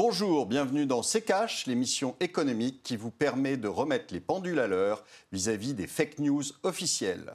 Bonjour, bienvenue dans C'est Cash, l'émission économique qui vous permet de remettre les pendules à l'heure vis-à-vis des fake news officielles.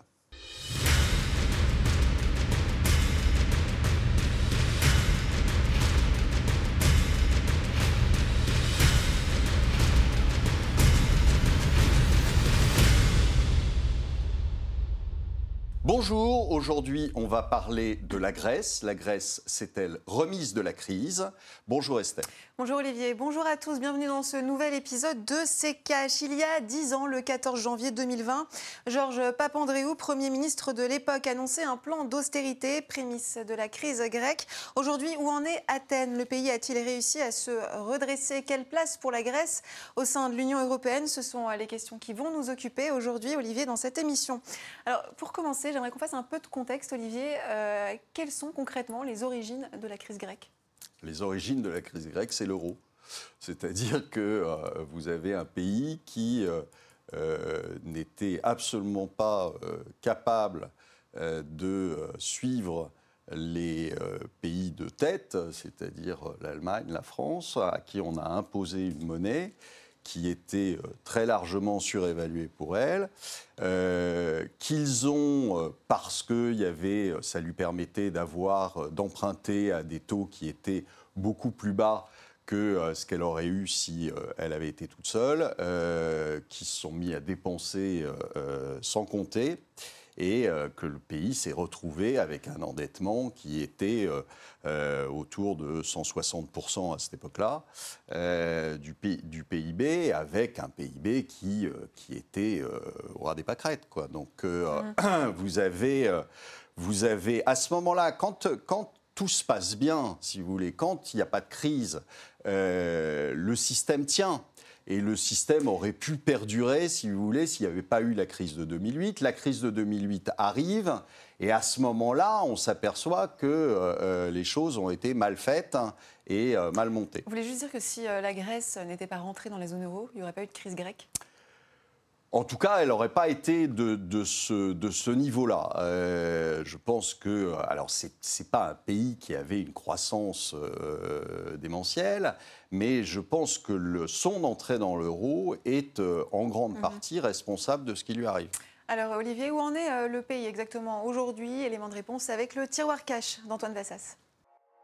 Bonjour, aujourd'hui on va parler de la Grèce. La Grèce s'est-elle remise de la crise? Bonjour Esther. Bonjour Olivier, bonjour à tous, bienvenue dans ce nouvel épisode de Cash. Il y a 10 ans, le 14 janvier 2020, Georges Papandréou, Premier ministre de l'époque, annonçait un plan d'austérité, prémisse de la crise grecque. Aujourd'hui, où en est Athènes? Le pays a-t-il réussi à se redresser? Quelle place pour la Grèce au sein de l'Union européenne? Ce sont les questions qui vont nous occuper aujourd'hui, Olivier, dans cette émission. Alors, pour commencer, j'aimerais qu'on fasse un peu de contexte, Olivier. Euh, quelles sont concrètement les origines de la crise grecque? Les origines de la crise grecque, c'est l'euro. C'est-à-dire que euh, vous avez un pays qui euh, euh, n'était absolument pas capable de suivre les pays de tête, c'est-à-dire l'Allemagne, la France, à qui on a imposé une monnaie qui était très largement surévaluée pour elle, qu'ils ont, parce que y avait, ça lui permettait d'avoir, d'emprunter à des taux qui étaient beaucoup plus bas que euh, ce qu'elle aurait eu si euh, elle avait été toute seule, euh, qui se sont mis à dépenser sans compter, et que le pays s'est retrouvé avec un endettement qui était autour de 160% à cette époque-là du, du, PIB, avec un PIB qui, qui était au ras des pâquerettes. Quoi. Donc mmh. vous, avez, vous avez, à ce moment-là, quand, quand tout se passe bien, si vous voulez, quand il n'y a pas de crise, euh, le système tient. Et le système aurait pu perdurer, si vous voulez, s'il n'y avait pas eu la crise de 2008. La crise de 2008 arrive, et à ce moment-là, on s'aperçoit que euh, euh, les choses ont été mal faites et mal montées. Vous voulez juste dire que si la Grèce n'était pas rentrée dans la zone euro, il n'y aurait pas eu de crise grecque? En tout cas, elle n'aurait pas été de, ce, de ce niveau-là. Euh, je pense que, alors, ce n'est pas un pays qui avait une croissance euh, démentielle, mais je pense que le, son entrée dans l'euro est euh, en grande mhm. partie responsable de ce qui lui arrive. Alors, Olivier, où en est le pays exactement aujourd'hui? Élément de réponse avec le tiroir cash d'Antoine Vassas.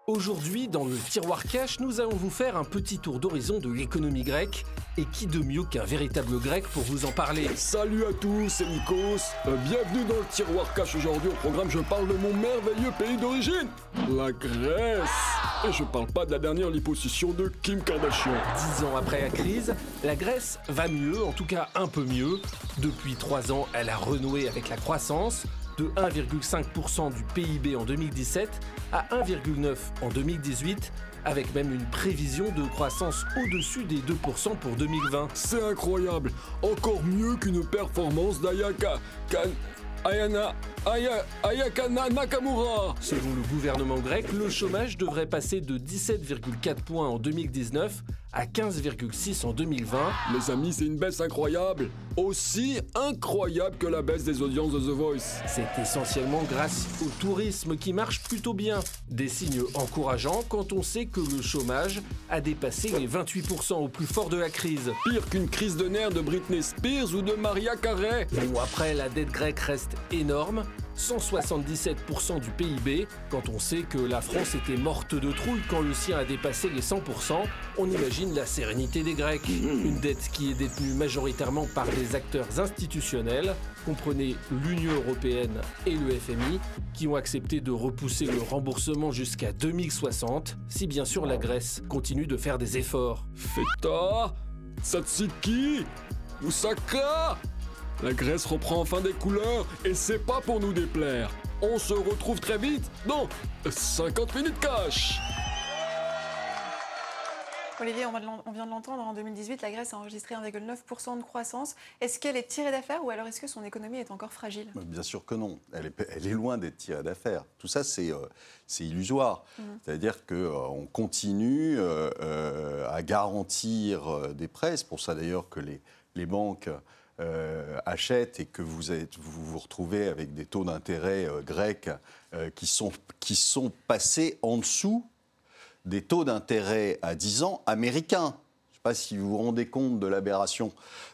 Aujourd'hui, dans le tiroir cash, nous allons vous faire un petit tour d'horizon de l'économie grecque. Et qui de mieux qu'un véritable grec pour vous en parler? Salut à tous, c'est Nikos. Euh, bienvenue dans le tiroir cash aujourd'hui. Au programme, je parle de mon merveilleux pays d'origine, la Grèce. Et je parle pas de la dernière liposuction de Kim Kardashian. Dix ans après la crise, la Grèce va mieux, en tout cas un peu mieux. Depuis trois ans, elle a renoué avec la croissance de 1,5% du PIB en 2017 à 1,9% en 2018 avec même une prévision de croissance au-dessus des 2% pour 2020. C'est incroyable Encore mieux qu'une performance d'Ayaka Ayana Aya, Ayakana Nakamura Selon le gouvernement grec, le chômage devrait passer de 17,4 points en 2019 à 15,6 en 2020. Les amis, c'est une baisse incroyable. Aussi incroyable que la baisse des audiences de The Voice. C'est essentiellement grâce au tourisme qui marche plutôt bien. Des signes encourageants quand on sait que le chômage a dépassé les 28% au plus fort de la crise. Pire qu'une crise de nerfs de Britney Spears ou de Maria Carey. Bon, après, la dette grecque reste énorme. 177% du PIB. Quand on sait que la France était morte de trouille quand le sien a dépassé les 100%, on imagine la sérénité des Grecs. Une dette qui est détenue majoritairement par des acteurs institutionnels, comprenez l'Union européenne et le FMI, qui ont accepté de repousser le remboursement jusqu'à 2060, si bien sûr la Grèce continue de faire des efforts. Feta Tsatsiki Moussaka la Grèce reprend enfin des couleurs et c'est pas pour nous déplaire. On se retrouve très vite dans 50 minutes cash. Olivier, on vient de l'entendre, en 2018, la Grèce a enregistré 1,9% de croissance. Est-ce qu'elle est tirée d'affaire ou alors est-ce que son économie est encore fragile? Bien sûr que non. Elle est, loin d'être tirée d'affaire. Tout ça, c'est euh, illusoire. Mmh. C'est-à-dire qu'on euh, continue euh, à garantir des prêts. C'est pour ça d'ailleurs que les, les banques euh, achètent et que vous, êtes, vous vous retrouvez avec des taux d'intérêt euh, grecs euh, qui, sont, qui sont passés en dessous des taux d'intérêt à 10 ans américains. Je ne sais pas si vous vous rendez compte de l'aberration.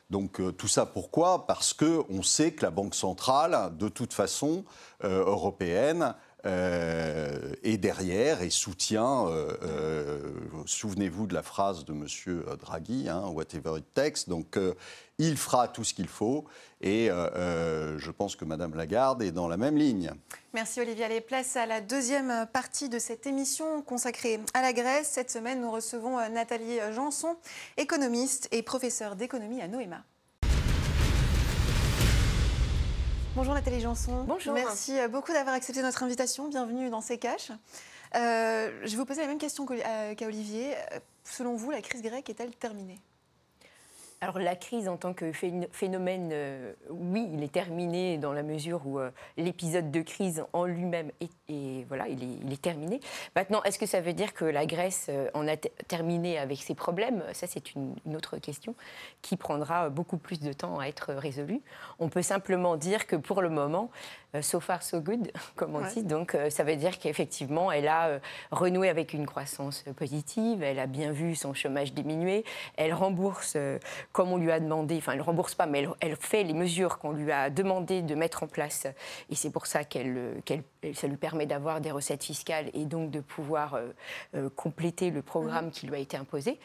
Donc euh, tout ça pourquoi? Parce qu'on sait que la Banque centrale, de toute façon, euh, européenne, euh, est derrière et soutient, souvenez-vous de la phrase de M. Draghi, hein, whatever it takes, donc il fera tout ce qu'il faut et je pense que Mme Lagarde est dans la même ligne. Merci Olivier. Allez, place à la deuxième partie de cette émission consacrée à la Grèce. Cette semaine, nous recevons Nathalie Janson, économiste et professeure d'économie à Noéma. Bonjour Nathalie Janson. Bonjour. Merci euh, beaucoup d'avoir accepté notre invitation. Bienvenue dans ces caches. Euh, je vais vous poser la même question qu'à Olivier. Euh, selon vous, la crise grecque est-elle terminée? Alors la crise en tant que phénomène, euh, oui, il est terminé dans la mesure où euh, l'épisode de crise en lui-même est, voilà, il est, terminé. Maintenant, est-ce que ça veut dire que la Grèce euh, en a terminé avec ses problèmes? Ça, c'est une, autre question qui prendra beaucoup plus de temps à être résolue. On peut simplement dire que pour le moment, so far so good, comme on dit. Donc ça veut dire qu'effectivement, elle a renoué avec une croissance positive, elle a bien vu son chômage diminuer, elle rembourse comme on lui a demandé, enfin elle ne rembourse pas, mais elle, fait les mesures qu'on lui a demandé de mettre en place. Et c'est pour ça qu'elle, ça lui permet d'avoir des recettes fiscales et donc de pouvoir euh, euh, compléter le programme qui lui a été imposé.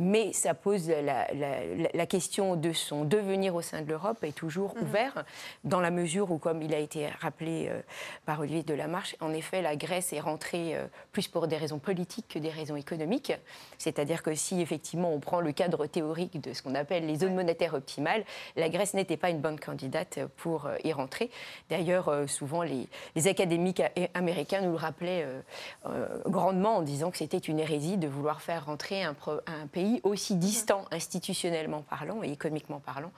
Mais ça pose la, question de son devenir au sein de l'Europe est toujours mhm. ouvert, dans la mesure où, comme il a été rappelé euh, par Olivier Delamarche, en effet, la Grèce est rentrée plus pour des raisons politiques que des raisons économiques. C'est-à-dire que si effectivement on prend le cadre théorique de ce qu'on appelle les zones monétaires optimales, la Grèce n'était pas une bonne candidate pour euh, y rentrer. D'ailleurs, euh, souvent, les, académiques américains nous le rappelaient euh, grandement en disant que c'était une hérésie de vouloir faire rentrer un, un pays aussi distant institutionnellement parlant et économiquement parlant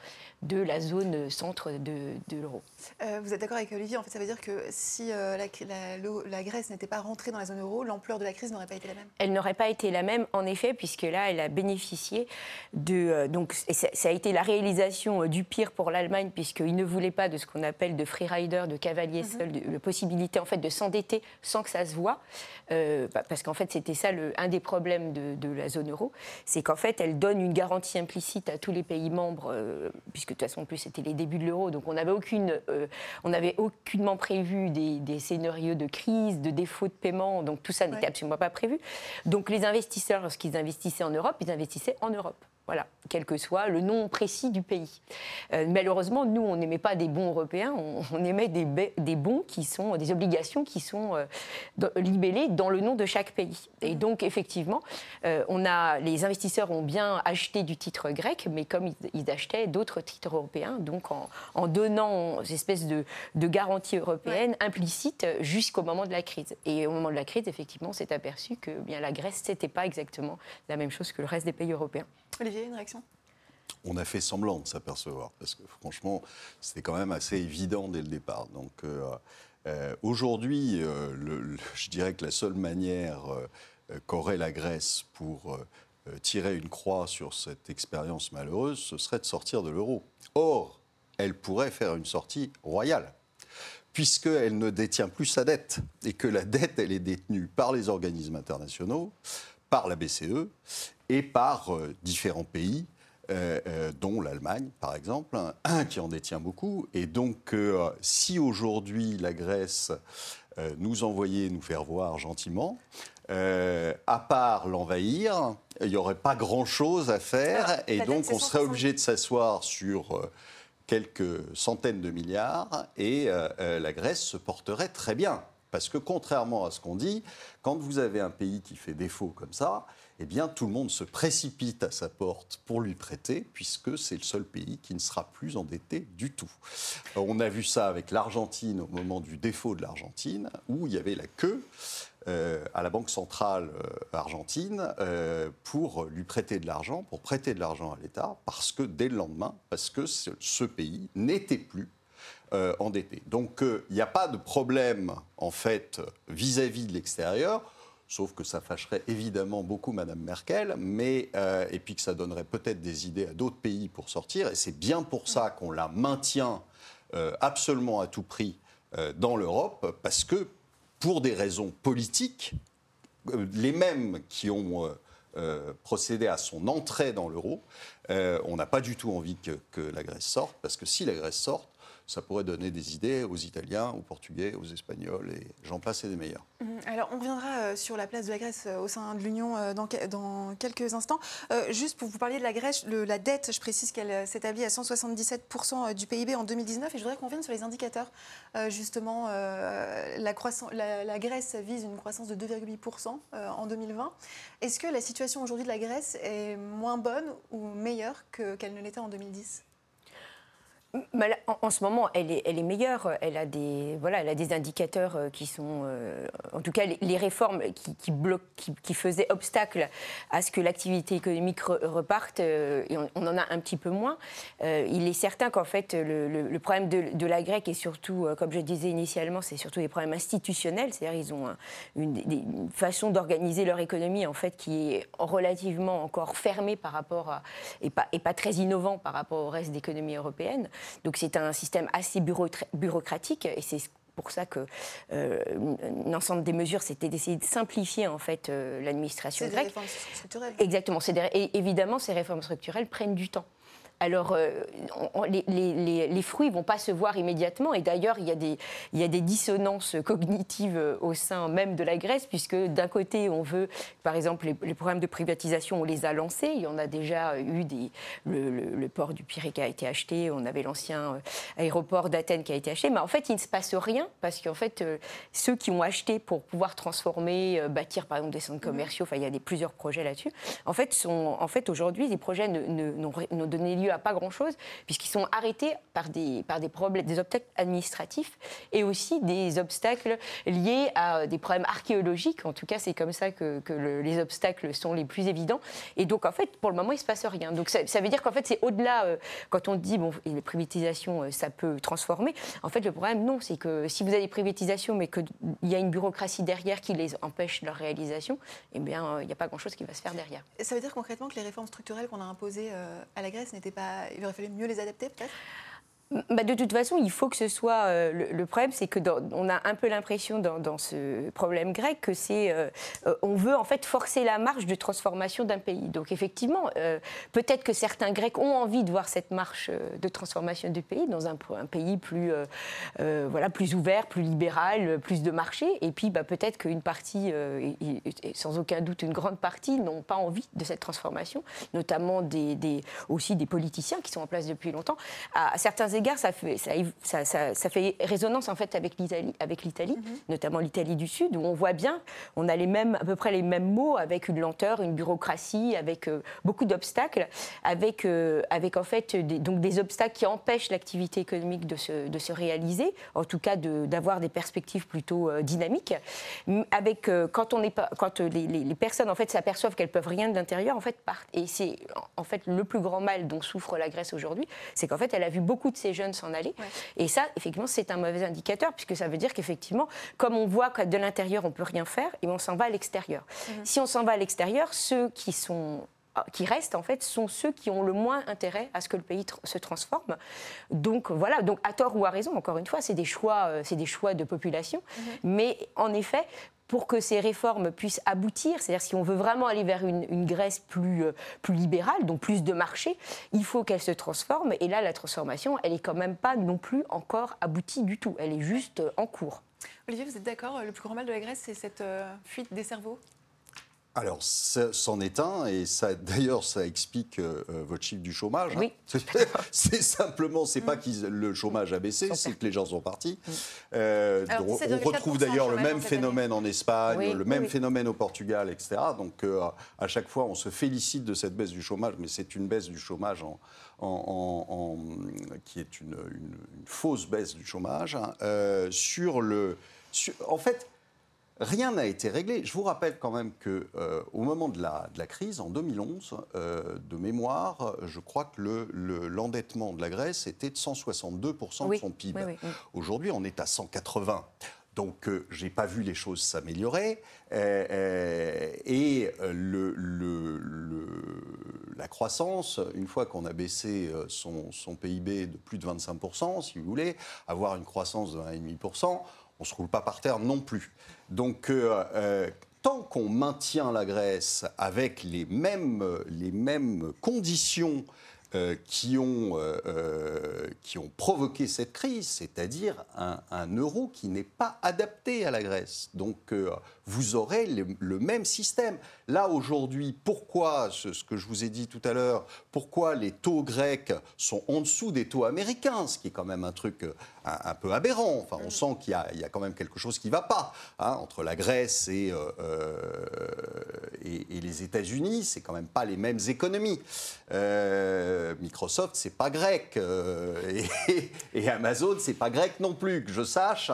de la zone centre de, l'euro. vous êtes d'accord avec Olivier En fait, ça veut dire que si la, la, Grèce n'était pas rentrée dans la zone euro, l'ampleur de la crise n'aurait pas été la même? Elle n'aurait pas été la même, en effet, puisque là, elle a bénéficié de. donc, et ça, a été la réalisation euh, du pire pour l'Allemagne, puisqu'il ne voulait pas de ce qu'on appelle de free rider, de cavalier mhm. seul, de, la possibilité en fait de s'endetter sans que ça se voit, euh, bah, parce qu'en fait c'était ça le, un des problèmes de, la zone euro, c'est qu'en fait elle donne une garantie implicite à tous les pays membres, euh, puisque de toute façon en plus c'était les débuts de l'euro, donc on n'avait aucune, on n'avait aucunement prévu des, scénarios de crise, de défaut de paiement, donc tout ça n'était absolument pas prévu. Donc les investisseurs, lorsqu'ils investissaient en Europe, ils investissaient en Europe. Voilà, quel que soit le nom précis du pays. Euh, malheureusement, nous, on n'aimait pas des bons européens, on, aimait des, des, bons qui sont, des obligations qui sont euh, libellées dans le nom de chaque pays. Et donc, effectivement, euh, on a, les investisseurs ont bien acheté du titre grec, mais comme ils, achetaient d'autres titres européens, donc en, donnant une espèce de, de garantie européenne implicite jusqu'au moment de la crise. Et au moment de la crise, effectivement, on s'est aperçu que bien, la Grèce, ce n'était pas exactement la même chose que le reste des pays européens. Olivier, une réaction? On a fait semblant de s'apercevoir, parce que franchement, c'était quand même assez évident dès le départ. Donc euh, euh, aujourd'hui, euh, je dirais que la seule manière qu'aurait la Grèce pour tirer une croix sur cette expérience malheureuse, ce serait de sortir de l'euro. Or, elle pourrait faire une sortie royale puisqu'elle ne détient plus sa dette et que la dette, elle est détenue par les organismes internationaux, par la BCE et par euh, différents pays, euh, euh, dont l'Allemagne, par exemple, un qui en détient beaucoup. Et donc, si aujourd'hui la Grèce nous envoyait nous faire voir gentiment, à part l'envahir, il n'y aurait pas grand-chose à faire. Ah, et donc, on serait obligé de s'asseoir sur quelques centaines de milliards et la Grèce se porterait très bien. Parce que contrairement à ce qu'on dit, quand vous avez un pays qui fait défaut comme ça, eh bien tout le monde se précipite à sa porte pour lui prêter, puisque c'est le seul pays qui ne sera plus endetté du tout. On a vu ça avec l'Argentine au moment du défaut de l'Argentine, où il y avait la queue. Euh, à la Banque centrale euh, argentine euh, pour lui prêter de l'argent, pour prêter de l'argent à l'État, parce que dès le lendemain, parce que ce pays n'était plus endetté. Donc il n'y a pas de problème en fait vis-à-vis -vis de l'extérieur sauf que ça fâcherait évidemment beaucoup Madame Merkel, mais, euh, et puis que ça donnerait peut-être des idées à d'autres pays pour sortir, et c'est bien pour ça qu'on la maintient euh, absolument à tout prix euh, dans l'Europe, parce que pour des raisons politiques, les mêmes qui ont procédé à son entrée dans l'euro. On n'a pas du tout envie que, que la Grèce sorte, parce que si la Grèce sort, ça pourrait donner des idées aux Italiens, aux Portugais, aux Espagnols, et j'en passe des meilleurs. Mhm. Alors, on reviendra euh, sur la place de la Grèce euh, au sein de l'Union euh, dans, que- dans quelques instants. Juste pour vous parler de la Grèce, la dette, je précise qu'elle s'établit à 177% du PIB en 2019. Et je voudrais qu'on revienne sur les indicateurs. Justement, la, Grèce vise une croissance de 2,8% euh, en 2020. Est-ce que la situation aujourd'hui de la Grèce est moins bonne ou meilleure que- qu'elle ne l'était en 2010 Bah là, en, ce moment, elle est, meilleure. Elle a des, voilà, elle a des indicateurs euh, qui sont, euh, en tout cas, les, réformes qui, qui, bloquent, qui, faisaient obstacle à ce que l'activité économique re- reparte, euh, on, en a un petit peu moins. Il est certain qu'en fait, le, problème de, la grecque est surtout, comme je disais initialement, c'est surtout des problèmes institutionnels. C'est-à-dire, ils ont un- une, façon d'organiser leur économie en fait qui est relativement encore fermée par rapport à, et pas, et pas très innovant par rapport au reste d'économie européenne. Donc c'est un système assez bureaucratique et c'est pour ça que euh, un ensemble des mesures, c'était d'essayer de simplifier en fait euh, l'administration C'est des grecque. réformes structurelles. Exactement. C'est des- et évidemment, ces réformes structurelles prennent du temps. Alors, euh, les, fruits ne vont pas se voir immédiatement. Et d'ailleurs, il, y a des- il y a des dissonances cognitives euh, au sein même de la Grèce, puisque d'un côté, on veut, par exemple, les, programmes de privatisation, on les a lancés. Il y en a déjà eu des. Le, le- port du Pirée qui a été acheté, on avait l'ancien euh, aéroport d'Athènes qui a été acheté. Mais en fait, il ne se passe rien, parce qu'en fait, ceux qui ont acheté pour pouvoir transformer, bâtir par exemple des centres commerciaux, enfin, il y a des, plusieurs projets là-dessus, en fait, en fait aujourd'hui, les projets n'ont donné lieu à pas grand-chose, puisqu'ils sont arrêtés par des, par des problèmes, des obstacles administratifs et aussi des obstacles liés à des problèmes archéologiques. En tout cas, c'est comme ça que, que le- les obstacles sont les plus évidents. Et donc, en fait, pour le moment, il ne se passe rien. Donc, ça, ça veut dire qu'en fait, c'est au-delà, euh, quand on dit, bon, les privatisations, euh, ça peut transformer. En fait, le problème, non, c'est que si vous avez des privatisations, mais qu'il y a une bureaucratie derrière qui les empêche leur réalisation, eh bien, euh, il n'y a pas grand-chose qui va se faire derrière. Ça veut dire concrètement que les réformes structurelles qu'on a imposées euh, à la Grèce n'étaient pas. Il aurait fallu mieux les adapter, peut-être? Bah, de toute façon, il faut que ce soit. euh, le, problème, c'est que dans- on a un peu l'impression dans, ce problème grec que c'est. euh, euh, on veut en fait forcer la marche de transformation d'un pays. Donc effectivement, peut-être que certains Grecs ont envie de voir cette marche de transformation du pays dans un, pays plus, voilà, plus ouvert, plus libéral, plus de marché. Et puis bah, peut-être qu'une partie, sans aucun doute une grande partie, n'ont pas envie de cette transformation, notamment aussi des politiciens qui sont en place depuis longtemps. À certains égards, ça fait, ça, ça- ça- ça fait résonance en fait avec l'Italie, avec l'Italie, notamment l'Italie du Sud, où on voit bien, on a les mêmes, à peu près les mêmes mots, avec une lenteur, une bureaucratie, avec euh, beaucoup d'obstacles, avec, euh, avec en fait des, donc des obstacles qui empêchent l'activité économique de se, de se réaliser, en tout cas de- d'avoir des perspectives plutôt euh, dynamiques. Avec quand on n'est pas, quand les, les- les personnes en fait s'aperçoivent qu'elles peuvent rien de l'intérieur, en fait partent. Et c'est en fait le plus grand mal dont souffre la Grèce aujourd'hui, c'est qu'en fait elle a vu beaucoup de ces jeunes s'en aller. Ouais. Et ça, effectivement, c'est un mauvais indicateur, puisque ça veut dire qu'effectivement, comme on voit que de l'intérieur, on ne peut rien faire, et on s'en va à l'extérieur. Si on s'en va à l'extérieur, ceux qui sont qui restent en fait sont ceux qui ont le moins intérêt à ce que le pays tr- se transforme. Donc voilà, donc à tort ou à raison, encore une fois, c'est des choix, euh, c'est des choix de population. Mais en effet, pour que ces réformes puissent aboutir, c'est-à-dire si on veut vraiment aller vers une, Grèce plus, euh, plus libérale, donc plus de marché, il faut qu'elle se transforme. Et là, la transformation, elle est quand même pas non plus encore aboutie du tout. Elle est juste euh, en cours. Olivier, vous êtes d'accord Le plus grand mal de la Grèce, c'est cette euh, fuite des cerveaux? Alors, ça- c'en est un, et ça, d'ailleurs, ça explique euh, euh, votre chiffre du chômage. hein. Oui. C'est- C'est simplement, c'est pas que le chômage a baissé, c'est que les gens sont partis. Euh, Alors, on, 17,4% on retrouve d'ailleurs le même année. phénomène en Espagne, Oui, le même oui. phénomène au Portugal, etc. Donc, euh, à chaque fois, on se félicite de cette baisse du chômage, mais c'est une baisse du chômage en, en- en- en- qui est une, une- une fausse baisse du chômage. hein. Euh, sur le, sur- en fait, Rien n'a été réglé. Je vous rappelle quand même que euh, au moment de la, de la crise, en 2011, euh, de mémoire, je crois que le- le- l'endettement de la Grèce était de 162% Oui, de son PIB. oui, oui. Aujourd'hui, on est à 180. Donc, euh, j'ai pas vu les choses s'améliorer. Euh, et le, le- le- la croissance, une fois qu'on a baissé son, son PIB de plus de 25%, si vous voulez, avoir une croissance de 1,5%, on ne se roule pas par terre non plus. Donc, euh, euh, tant qu'on maintient la Grèce avec les mêmes, les mêmes conditions euh, qui, ont, qui ont provoqué cette crise, c'est-à-dire un, euro qui n'est pas adapté à la Grèce. Donc vous aurez le, le, même système. Là, aujourd'hui, pourquoi, ce, ce, que je vous ai dit tout à l'heure, pourquoi les taux grecs sont en dessous des taux américains, ce qui est quand même un truc un, un peu aberrant. Enfin, on sent qu'il y, y, a quand même quelque chose qui ne va pas hein, entre la Grèce et, et, et les États-Unis. C'est quand même pas les mêmes économies. Euh, Microsoft, c'est pas grec. Euh, et, et, Amazon, c'est pas grec non plus, que je sache.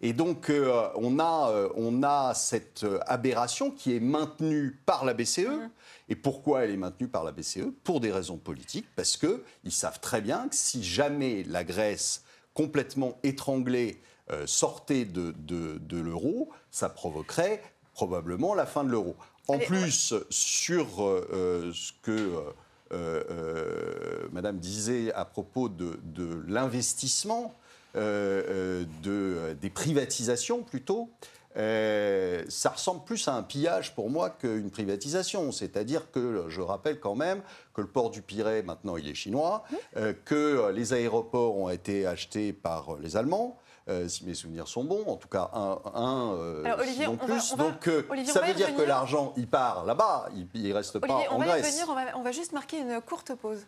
Et donc, euh, on, a, euh, on a cette aberration qui est maintenue par la BCE. Mmh. Et pourquoi elle est maintenue par la BCE Pour des raisons politiques, parce qu'ils savent très bien que si jamais la Grèce, complètement étranglée, euh, sortait de, de, de l'euro, ça provoquerait probablement la fin de l'euro. En Allez, plus, ouais. sur euh, ce que euh, euh, Madame disait à propos de, de l'investissement, euh, de, des privatisations plutôt, euh, ça ressemble plus à un pillage pour moi qu'une privatisation. C'est-à-dire que je rappelle quand même que le port du Pirée, maintenant, il est chinois, euh, que les aéroports ont été achetés par les Allemands. Euh, si mes souvenirs sont bons, en tout cas un, un euh, Alors, Olivier, sinon on plus. Va, Donc Olivier, ça veut dire revenir. que l'argent, il part là-bas, il ne reste Olivier, pas en on va Grèce. Va, on va juste marquer une courte pause.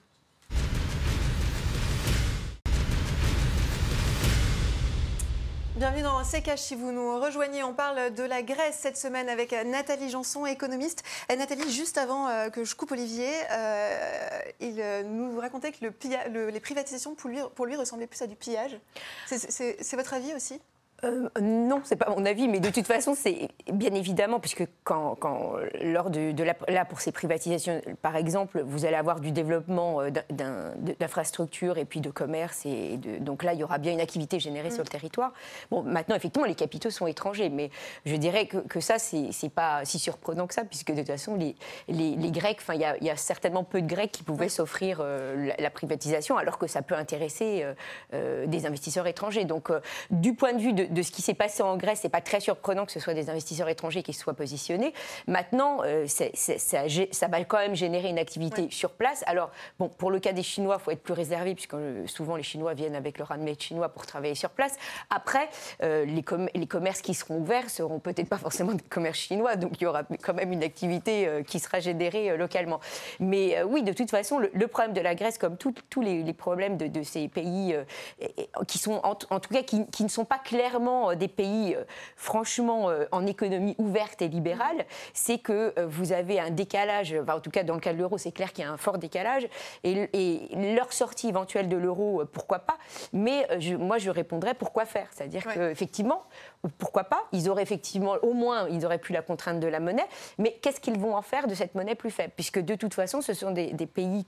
Bienvenue dans C'est Si vous nous rejoignez, on parle de la Grèce cette semaine avec Nathalie Janson, économiste. Et Nathalie, juste avant euh, que je coupe Olivier, euh, il nous racontait que les privatisations pour lui ressemblaient plus à du pillage. C'est votre avis aussi? Euh, non, c'est pas mon avis, mais de toute façon, c'est bien évidemment, puisque quand, quand lors de, de la, là pour ces privatisations, par exemple, vous allez avoir du développement euh, d'infrastructures et puis de commerce, et de, donc là, il y aura bien une activité générée mmh. sur le territoire. Bon, maintenant, effectivement, les capitaux sont étrangers, mais je dirais que, que ça, c'est pas si surprenant que ça, puisque de toute façon, les, les, les Grecs, enfin, il y, y, a certainement peu de Grecs qui pouvaient mmh. s'offrir euh, la, la, privatisation, alors que ça peut intéresser euh, des investisseurs étrangers. Donc, du point de vue de de ce qui s'est passé en Grèce, c'est pas très surprenant que ce soit des investisseurs étrangers qui se soient positionnés. Maintenant, euh, c est, c est, ça, ça, va quand même générer une activité ouais. sur place. Alors, bon, pour le cas des Chinois, il faut être plus réservé, puisque euh, souvent les Chinois viennent avec leur handmade chinois pour travailler sur place. Après, euh, les, com les, commerces qui seront ouverts seront peut-être pas forcément des commerces chinois, donc il y aura quand même une activité euh, qui sera générée localement. Mais oui, de toute façon, le, le, problème de la Grèce, comme tous les, les, problèmes de, de ces pays qui sont, en, en tout cas, qui, qui ne sont pas clairement des pays euh, franchement euh, en économie ouverte et libérale, c'est que euh, vous avez un décalage, enfin, en tout cas dans le cas de l'euro, c'est clair qu'il y a un fort décalage, et, et leur sortie éventuelle de l'euro, pourquoi pas, mais je, moi je répondrais pourquoi faire, c'est-à-dire ouais. qu'effectivement, pourquoi pas, ils auraient effectivement, au moins, ils auraient plus la contrainte de la monnaie, mais qu'est-ce qu'ils vont en faire de cette monnaie plus faible? Puisque de toute façon, ce sont des, des pays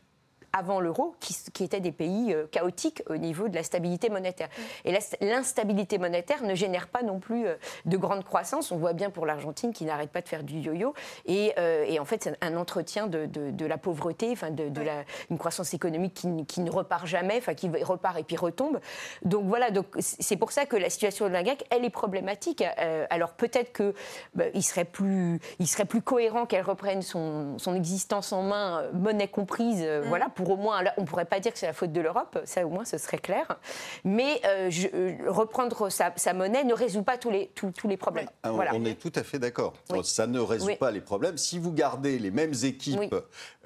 avant l'euro, qui, qui, étaient des pays euh, chaotiques au niveau de la stabilité monétaire. Mmh. Et l'instabilité monétaire ne génère pas non plus euh, de grande croissance. On voit bien pour l'Argentine qui n'arrête pas de faire du yo-yo. Et, euh, et, en fait, c'est un entretien de, de, de, la pauvreté, enfin de, de ouais. la, une croissance économique qui, qui, ne repart jamais, enfin qui repart et puis retombe. Donc voilà, donc c'est pour ça que la situation de la grecque, elle est problématique. Euh, alors peut-être qu'il bah, serait plus, il serait plus cohérent qu'elle reprenne son, son, existence en main, monnaie comprise, mmh. voilà pour au moins, on ne pourrait pas dire que c'est la faute de l'Europe, ça au moins ce serait clair, mais euh, je, euh, reprendre sa, sa, monnaie ne résout pas tous les, tous, tous les problèmes. Ah, voilà. On est tout à fait d'accord. Oui. Ça ne résout oui. pas les problèmes. Si vous gardez les mêmes équipes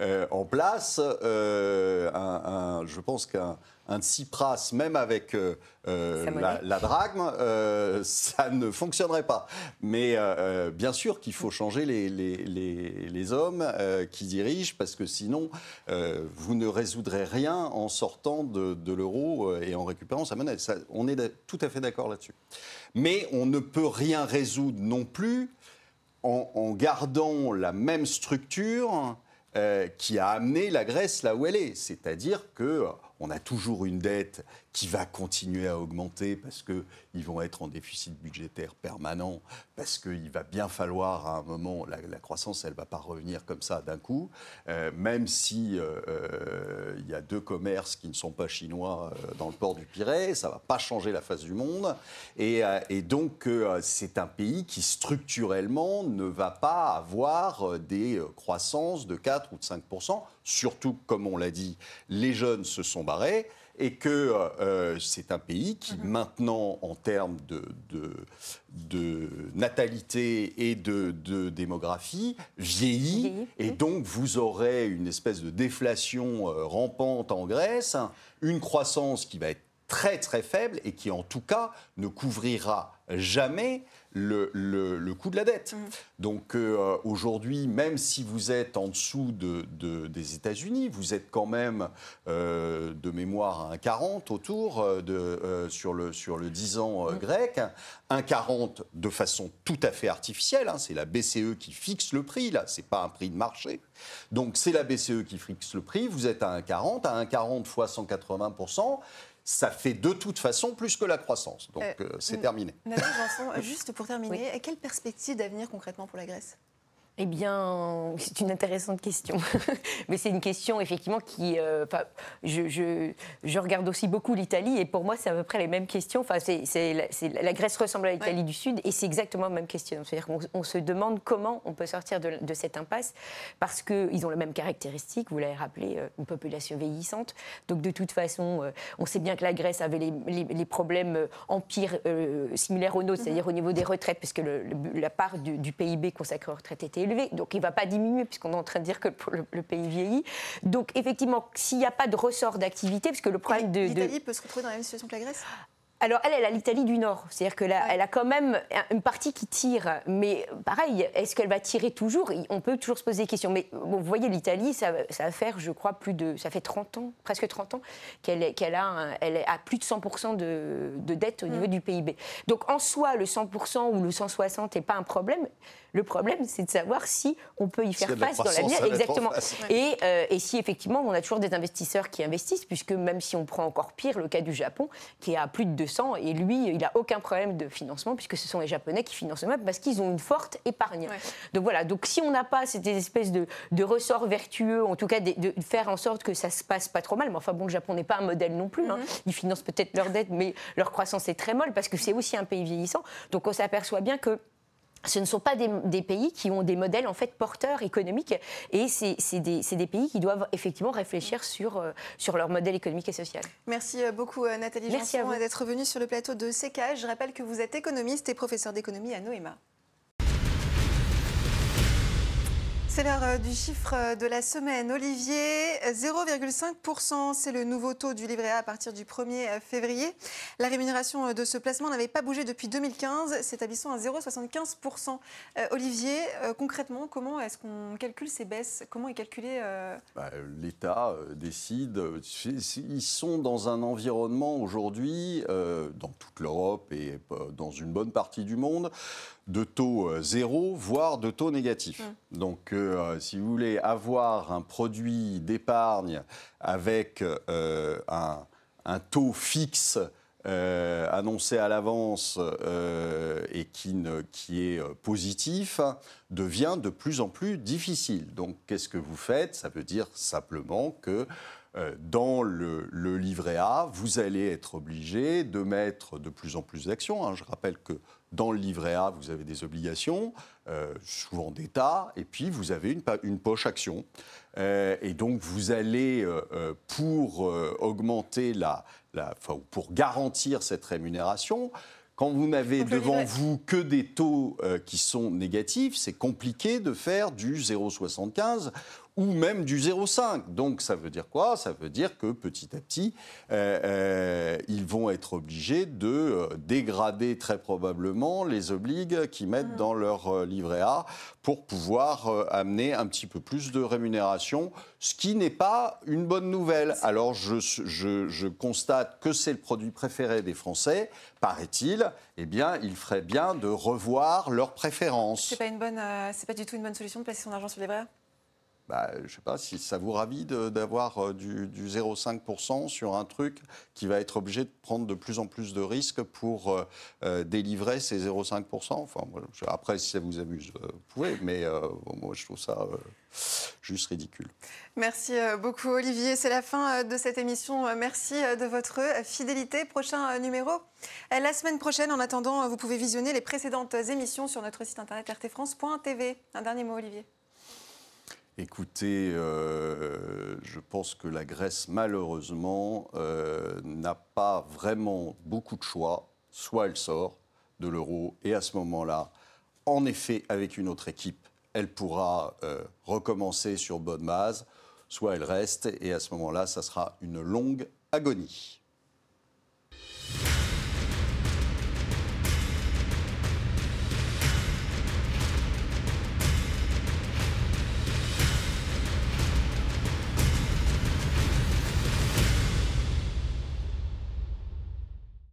euh, en place, euh, un, un, je pense qu'un un Tsipras, même avec euh, euh, la, la, drachme, euh, ça ne fonctionnerait pas. Mais euh, bien sûr qu'il faut changer les, les, les, les hommes qui dirigent, parce que sinon, vous ne résoudrez rien en sortant de, de l'euro et en récupérant sa monnaie. Ça, on est tout à fait d'accord là-dessus. Mais on ne peut rien résoudre non plus en, en gardant la même structure qui a amené la Grèce là où elle est. C'est-à-dire que on a toujours une dette qui va continuer à augmenter parce qu'ils vont être en déficit budgétaire permanent, parce qu'il va bien falloir à un moment, la, croissance, elle ne va pas revenir comme ça d'un coup, euh, même si euh, euh, il y a deux commerces qui ne sont pas chinois dans le port du Pirée, ça ne va pas changer la face du monde. Et, donc, c'est un pays qui structurellement ne va pas avoir des croissances de 4 ou de 5% surtout, comme on l'a dit, les jeunes se sont barrés et que euh, c'est un pays qui mhm. maintenant, en termes de, de, natalité et de, démographie, vieillit, et donc vous aurez une espèce de déflation euh, rampante en Grèce, une croissance qui va être très très faible et qui en tout cas ne couvrira jamais le, le, coût de la dette. Mmh. Donc euh, aujourd'hui, même si vous êtes en dessous de, des États-Unis, vous êtes quand même euh, de mémoire à 1,40 autour euh, de, sur, le, sur le 10 ans mmh. grec. 1,40 de façon tout à fait artificielle. Hein. c'est la BCE qui fixe le prix, là, c'est pas un prix de marché. Donc c'est la BCE qui fixe le prix. Vous êtes à 1,40, à 1,40 fois 180 ça fait de toute façon plus que la croissance. Donc euh, euh, c'est terminé. Madame Vincent, juste pour terminer, quelle perspective d'avenir concrètement pour la Grèce? Eh bien, c'est une intéressante question. Mais c'est une question, effectivement, qui. Euh, je, je, je, regarde aussi beaucoup l'Italie et pour moi, c'est à peu près les mêmes questions. Enfin, c'est, la, la, Grèce ressemble à l'Italie du Sud et c'est exactement la même question. C'est-à-dire qu'on on se demande comment on peut sortir de, de cette impasse parce qu'ils ont les mêmes caractéristiques. Vous l'avez rappelé, euh, une population vieillissante. Donc, de toute façon, euh, on sait bien que la Grèce avait les, les, problèmes empires similaires aux nôtres, mm-hmm. c'est-à-dire au niveau des retraites, puisque le, la part du, du PIB consacré aux retraites était donc il ne va pas diminuer puisqu'on est en train de dire que le, pays vieillit. Donc effectivement, s'il n'y a pas de ressort d'activité, parce que le problème de... L'Italie peut se retrouver dans la même situation que la Grèce? Alors elle, elle a l'Italie du Nord, c'est-à-dire qu'elle a, elle a quand même une partie qui tire, mais pareil, est-ce qu'elle va tirer toujours? On peut toujours se poser des questions. Mais vous voyez, l'Italie, ça, va faire, je crois, plus de, ça fait 30 ans, presque 30 ans, qu'elle a, elle a plus de 100% de, de, dette au niveau mm. du PIB. Donc en soi, le 100% ou le 160 n'est pas un problème. Le problème, c'est de savoir si on peut y faire face dans l'avenir. Exactement. Et, euh, et, si effectivement, on a toujours des investisseurs qui investissent, puisque même si on prend encore pire le cas du Japon, qui a plus de 200, et lui, il n'a aucun problème de financement, puisque ce sont les Japonais qui financent eux-mêmes, parce qu'ils ont une forte épargne. Donc voilà, donc si on n'a pas cette espèce de, de ressort vertueux, en tout cas de, faire en sorte que ça se passe pas trop mal, mais enfin bon, le Japon n'est pas un modèle non plus. Hein. Mm-hmm. Ils financent peut-être leur dette, mais leur croissance est très molle, parce que c'est aussi un pays vieillissant. Donc on s'aperçoit bien que ce ne sont pas des, pays qui ont des modèles en fait porteurs économiques et c'est des, des, pays qui doivent effectivement réfléchir sur, euh, sur leur modèle économique et social. Merci euh, beaucoup euh, Nathalie Merci d'être venue sur le plateau de CK. Je rappelle que vous êtes économiste et professeur d'économie à Noema. C'est l'heure euh, du chiffre euh, de la semaine. Olivier, 0,5%, c'est le nouveau taux du livret A à partir du 1er euh, février. La rémunération de ce placement n'avait pas bougé depuis 2015, s'établissant à 0,75%. Olivier, concrètement, comment est-ce qu'on calcule ces baisses? Comment est calculé bah, L'État décide. Ils sont dans un environnement aujourd'hui, dans toute l'Europe et dans une bonne partie du monde, de taux euh, zéro, voire de taux négatifs. Mmh. Donc, euh, si vous voulez avoir un produit d'épargne avec euh, un, taux fixe annoncé à l'avance et qui, qui, est positif, devient de plus en plus difficile. Donc, qu'est-ce que vous faites? Ça veut dire simplement que dans le, livret A, vous allez être obligé de mettre de plus en plus d'actions. Hein. Je rappelle que dans le livret A, vous avez des obligations, euh, souvent d'État, et puis vous avez une, une poche action. Euh, et donc vous allez, euh, pour augmenter la, la pour garantir cette rémunération, quand vous n'avez devant vous que des taux qui sont négatifs, c'est compliqué de faire du 0,75 ou même du 0,5. Donc ça veut dire quoi? Ça veut dire que petit à petit, euh, euh, ils vont être obligés de euh, dégrader très probablement les obligues qu'ils mettent mmh. dans leur livret A pour pouvoir amener un petit peu plus de rémunération, ce qui n'est pas une bonne nouvelle. Alors je, je, je constate que c'est le produit préféré des Français, paraît-il. Eh bien, il ferait bien de revoir leurs préférences. C'est pas une bonne, c'est pas du tout une bonne solution de placer son argent sur les livret bah, je ne sais pas si ça vous ravit d'avoir du, du 0,5% sur un truc qui va être obligé de prendre de plus en plus de risques pour délivrer ces 0,5%. Enfin, après, si ça vous amuse, vous pouvez, mais moi, je trouve ça juste ridicule. Merci beaucoup, Olivier. C'est la fin de cette émission. Merci de votre fidélité. Prochain numéro la semaine prochaine. En attendant, vous pouvez visionner les précédentes émissions sur notre site internet rtfrance.tv. Un dernier mot, Olivier. Écoutez, euh, je pense que la Grèce, malheureusement, euh, n'a pas vraiment beaucoup de choix. Soit elle sort de l'euro, et à ce moment-là, en effet, avec une autre équipe, elle pourra euh, recommencer sur bonne base, soit elle reste, et à ce moment-là, ça sera une longue agonie.